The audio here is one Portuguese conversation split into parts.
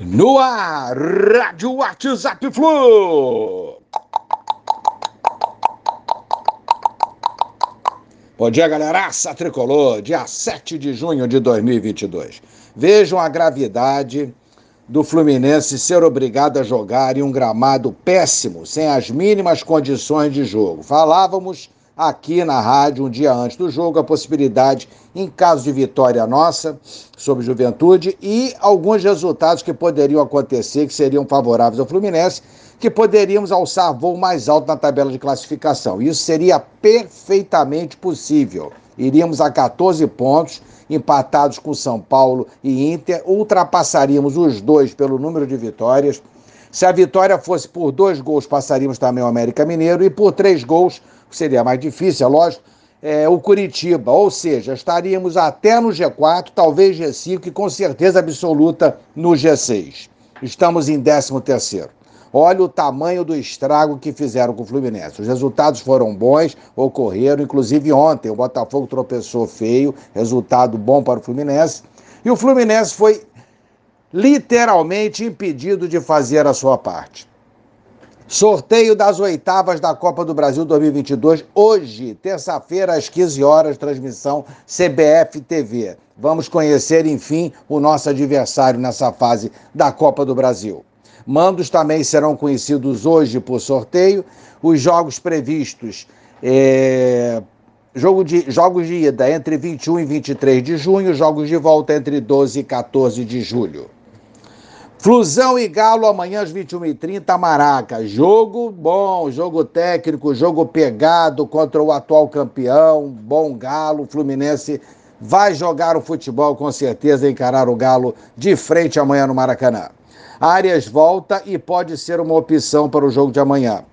No ar, Rádio WhatsApp Flu. Bom dia, galera. tricolor, dia 7 de junho de 2022. Vejam a gravidade do Fluminense ser obrigado a jogar em um gramado péssimo, sem as mínimas condições de jogo. Falávamos aqui na rádio um dia antes do jogo a possibilidade, em caso de vitória nossa sobre Juventude, e alguns resultados que poderiam acontecer que seriam favoráveis ao Fluminense, que poderíamos alçar voo mais alto na tabela de classificação. Isso seria perfeitamente possível. Iríamos a 14 pontos, empatados com São Paulo e Inter, ultrapassaríamos os dois pelo número de vitórias. Se a vitória fosse por dois gols, passaríamos também o América Mineiro, e por três gols, seria mais difícil, é lógico, é, o Curitiba. Ou seja, estaríamos até no G4, talvez G5 e com certeza absoluta no G6. Estamos em 13 terceiro. Olha o tamanho do estrago que fizeram com o Fluminense. Os resultados foram bons, ocorreram, inclusive ontem o Botafogo tropeçou feio, resultado bom para o Fluminense. E o Fluminense foi literalmente impedido de fazer a sua parte. Sorteio das oitavas da Copa do Brasil 2022, hoje, terça-feira, às 15 horas, transmissão CBF TV. Vamos conhecer, enfim, o nosso adversário nessa fase da Copa do Brasil. Mandos também serão conhecidos hoje por sorteio. Os jogos previstos. É... Jogo de, jogos de ida entre 21 e 23 de junho, jogos de volta entre 12 e 14 de julho. Flusão e Galo amanhã às 21h30, Maraca. Jogo bom, jogo técnico, jogo pegado contra o atual campeão, bom Galo. Fluminense vai jogar o futebol com certeza, encarar o Galo de frente amanhã no Maracanã. Arias volta e pode ser uma opção para o jogo de amanhã.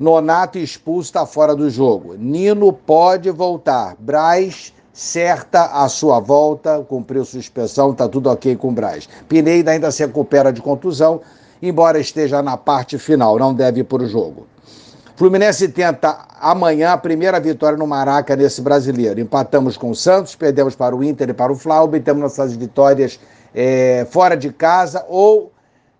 Nonato expulso está fora do jogo. Nino pode voltar. Braz certa a sua volta, cumpriu suspensão, está tudo ok com o Braz. Pineda ainda se recupera de contusão, embora esteja na parte final, não deve ir para o jogo. Fluminense tenta amanhã a primeira vitória no Maraca nesse brasileiro. Empatamos com o Santos, perdemos para o Inter e para o Flauber, temos nossas vitórias é, fora de casa ou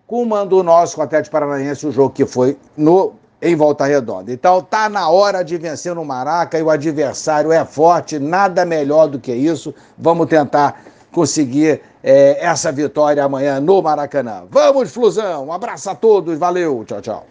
com o nosso com o Atlético Paranaense, o jogo que foi no em Volta Redonda. Então tá na hora de vencer no Maraca e o adversário é forte, nada melhor do que isso. Vamos tentar conseguir é, essa vitória amanhã no Maracanã. Vamos, Flusão! Um abraço a todos, valeu, tchau, tchau.